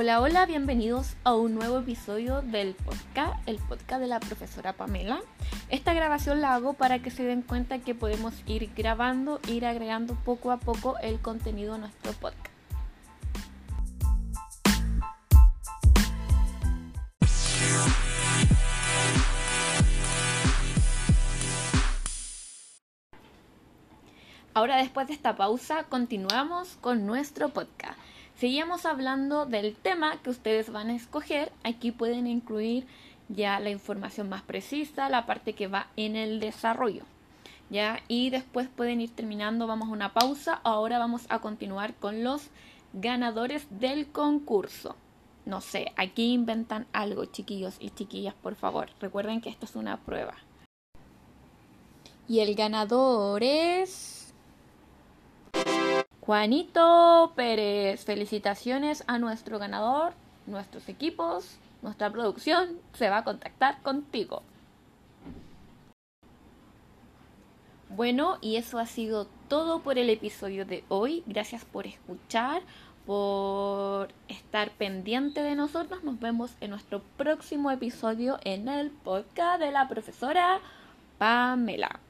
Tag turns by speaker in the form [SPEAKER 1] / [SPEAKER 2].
[SPEAKER 1] Hola, hola, bienvenidos a un nuevo episodio del podcast, el podcast de la profesora Pamela. Esta grabación la hago para que se den cuenta que podemos ir grabando, ir agregando poco a poco el contenido a nuestro podcast. Ahora después de esta pausa continuamos con nuestro podcast. Seguimos hablando del tema que ustedes van a escoger. Aquí pueden incluir ya la información más precisa, la parte que va en el desarrollo. ¿ya? Y después pueden ir terminando, vamos a una pausa. Ahora vamos a continuar con los ganadores del concurso. No sé, aquí inventan algo, chiquillos y chiquillas, por favor. Recuerden que esto es una prueba. Y el ganador es... Juanito Pérez, felicitaciones a nuestro ganador, nuestros equipos, nuestra producción se va a contactar contigo. Bueno, y eso ha sido todo por el episodio de hoy. Gracias por escuchar, por estar pendiente de nosotros. Nos vemos en nuestro próximo episodio en el podcast de la profesora Pamela.